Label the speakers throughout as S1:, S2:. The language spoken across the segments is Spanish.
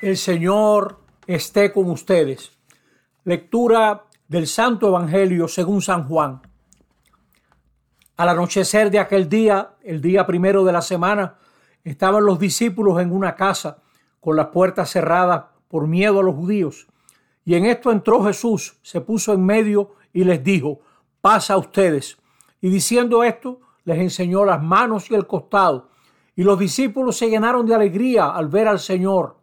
S1: El Señor esté con ustedes. Lectura del Santo Evangelio según San Juan. Al anochecer de aquel día, el día primero de la semana, estaban los discípulos en una casa con las puertas cerradas por miedo a los judíos. Y en esto entró Jesús, se puso en medio y les dijo, pasa a ustedes. Y diciendo esto, les enseñó las manos y el costado. Y los discípulos se llenaron de alegría al ver al Señor.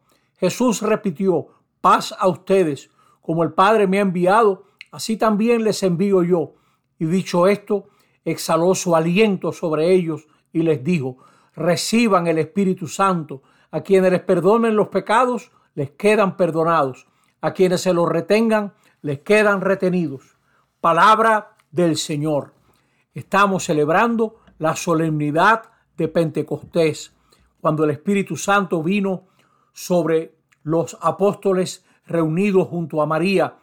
S1: Jesús repitió, paz a ustedes. Como el Padre me ha enviado, así también les envío yo. Y dicho esto, exhaló su aliento sobre ellos y les dijo, reciban el Espíritu Santo. A quienes les perdonen los pecados, les quedan perdonados. A quienes se los retengan, les quedan retenidos. Palabra del Señor. Estamos celebrando la solemnidad de Pentecostés, cuando el Espíritu Santo vino sobre los apóstoles reunidos junto a María,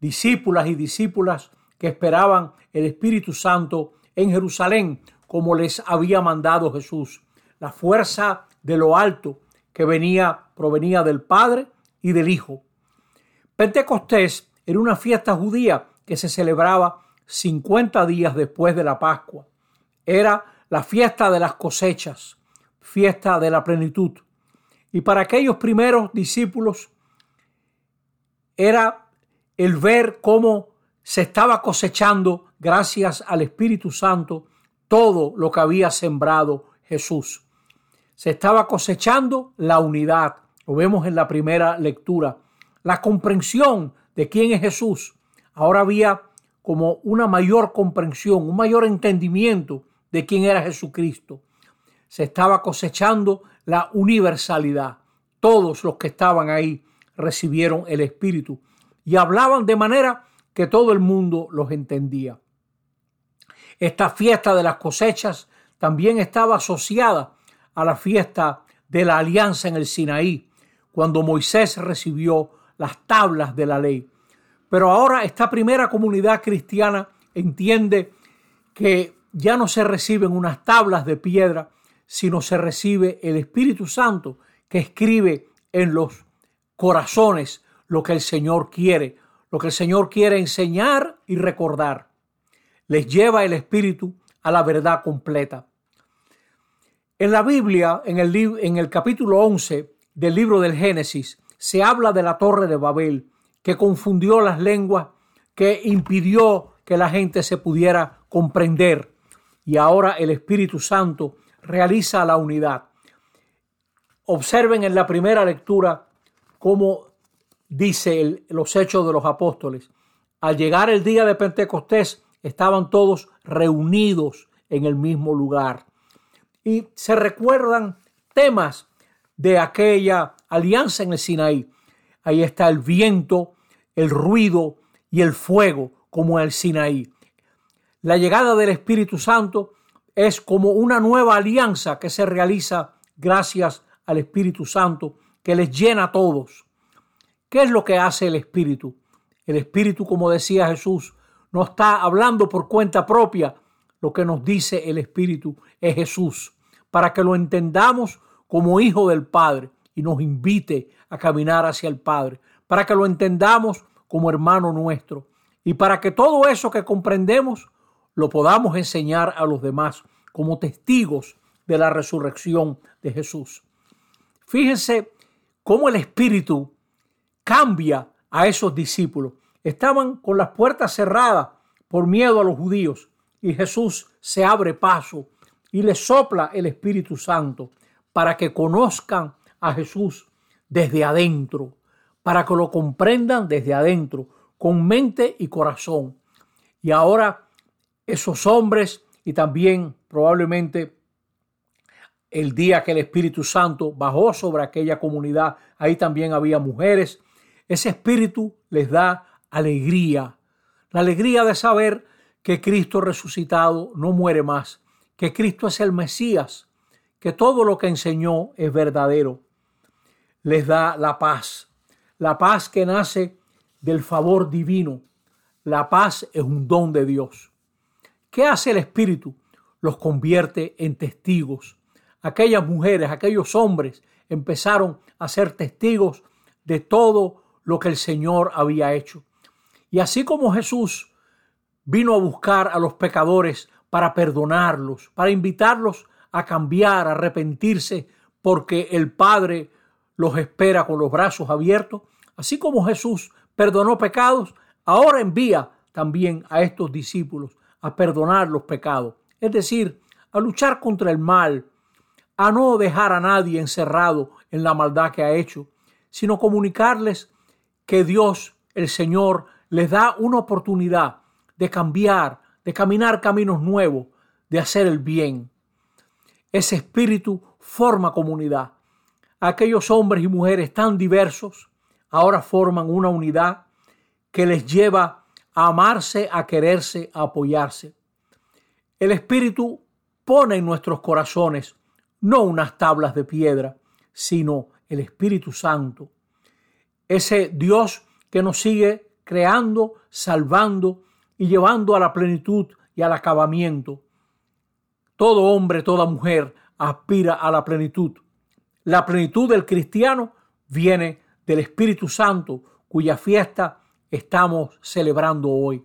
S1: discípulas y discípulas que esperaban el Espíritu Santo en Jerusalén, como les había mandado Jesús. La fuerza de lo alto que venía provenía del Padre y del Hijo. Pentecostés era una fiesta judía que se celebraba 50 días después de la Pascua. Era la fiesta de las cosechas, fiesta de la plenitud. Y para aquellos primeros discípulos era el ver cómo se estaba cosechando, gracias al Espíritu Santo, todo lo que había sembrado Jesús. Se estaba cosechando la unidad, lo vemos en la primera lectura, la comprensión de quién es Jesús. Ahora había como una mayor comprensión, un mayor entendimiento de quién era Jesucristo. Se estaba cosechando la universalidad. Todos los que estaban ahí recibieron el Espíritu y hablaban de manera que todo el mundo los entendía. Esta fiesta de las cosechas también estaba asociada a la fiesta de la alianza en el Sinaí, cuando Moisés recibió las tablas de la ley. Pero ahora esta primera comunidad cristiana entiende que ya no se reciben unas tablas de piedra, sino se recibe el Espíritu Santo que escribe en los corazones lo que el Señor quiere, lo que el Señor quiere enseñar y recordar. Les lleva el Espíritu a la verdad completa. En la Biblia, en el, en el capítulo 11 del libro del Génesis, se habla de la torre de Babel, que confundió las lenguas, que impidió que la gente se pudiera comprender y ahora el Espíritu Santo realiza la unidad. Observen en la primera lectura cómo dice los hechos de los apóstoles. Al llegar el día de Pentecostés estaban todos reunidos en el mismo lugar. Y se recuerdan temas de aquella alianza en el Sinaí. Ahí está el viento, el ruido y el fuego como el Sinaí. La llegada del Espíritu Santo es como una nueva alianza que se realiza gracias al Espíritu Santo que les llena a todos. ¿Qué es lo que hace el Espíritu? El Espíritu, como decía Jesús, no está hablando por cuenta propia. Lo que nos dice el Espíritu es Jesús, para que lo entendamos como hijo del Padre y nos invite a caminar hacia el Padre, para que lo entendamos como hermano nuestro y para que todo eso que comprendemos lo podamos enseñar a los demás como testigos de la resurrección de Jesús. Fíjense cómo el Espíritu cambia a esos discípulos. Estaban con las puertas cerradas por miedo a los judíos y Jesús se abre paso y les sopla el Espíritu Santo para que conozcan a Jesús desde adentro, para que lo comprendan desde adentro, con mente y corazón. Y ahora esos hombres y también probablemente el día que el Espíritu Santo bajó sobre aquella comunidad, ahí también había mujeres. Ese Espíritu les da alegría, la alegría de saber que Cristo resucitado no muere más, que Cristo es el Mesías, que todo lo que enseñó es verdadero. Les da la paz, la paz que nace del favor divino. La paz es un don de Dios. ¿Qué hace el Espíritu? Los convierte en testigos. Aquellas mujeres, aquellos hombres empezaron a ser testigos de todo lo que el Señor había hecho. Y así como Jesús vino a buscar a los pecadores para perdonarlos, para invitarlos a cambiar, a arrepentirse, porque el Padre los espera con los brazos abiertos, así como Jesús perdonó pecados, ahora envía también a estos discípulos a perdonar los pecados, es decir, a luchar contra el mal, a no dejar a nadie encerrado en la maldad que ha hecho, sino comunicarles que Dios, el Señor, les da una oportunidad de cambiar, de caminar caminos nuevos, de hacer el bien. Ese espíritu forma comunidad. Aquellos hombres y mujeres tan diversos ahora forman una unidad que les lleva a amarse, a quererse, a apoyarse. El Espíritu pone en nuestros corazones no unas tablas de piedra, sino el Espíritu Santo. Ese Dios que nos sigue creando, salvando y llevando a la plenitud y al acabamiento. Todo hombre, toda mujer aspira a la plenitud. La plenitud del cristiano viene del Espíritu Santo, cuya fiesta estamos celebrando hoy.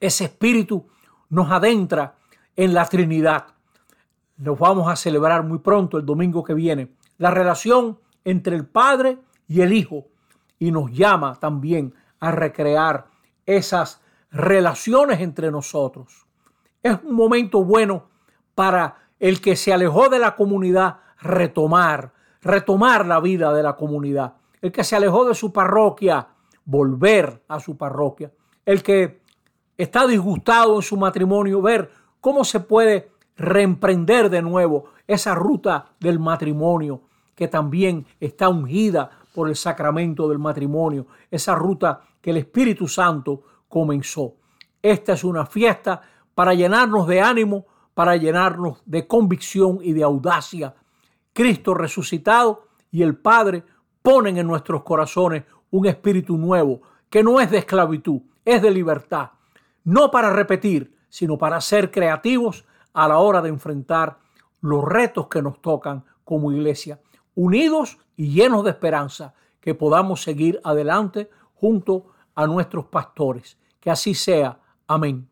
S1: Ese Espíritu nos adentra en la Trinidad. Nos vamos a celebrar muy pronto, el domingo que viene, la relación entre el Padre y el Hijo y nos llama también a recrear esas relaciones entre nosotros. Es un momento bueno para el que se alejó de la comunidad retomar, retomar la vida de la comunidad. El que se alejó de su parroquia, volver a su parroquia. El que está disgustado en su matrimonio, ver cómo se puede reemprender de nuevo esa ruta del matrimonio que también está ungida por el sacramento del matrimonio, esa ruta que el Espíritu Santo comenzó. Esta es una fiesta para llenarnos de ánimo, para llenarnos de convicción y de audacia. Cristo resucitado y el Padre ponen en nuestros corazones un espíritu nuevo, que no es de esclavitud, es de libertad. No para repetir, sino para ser creativos a la hora de enfrentar los retos que nos tocan como iglesia unidos y llenos de esperanza, que podamos seguir adelante junto a nuestros pastores. Que así sea. Amén.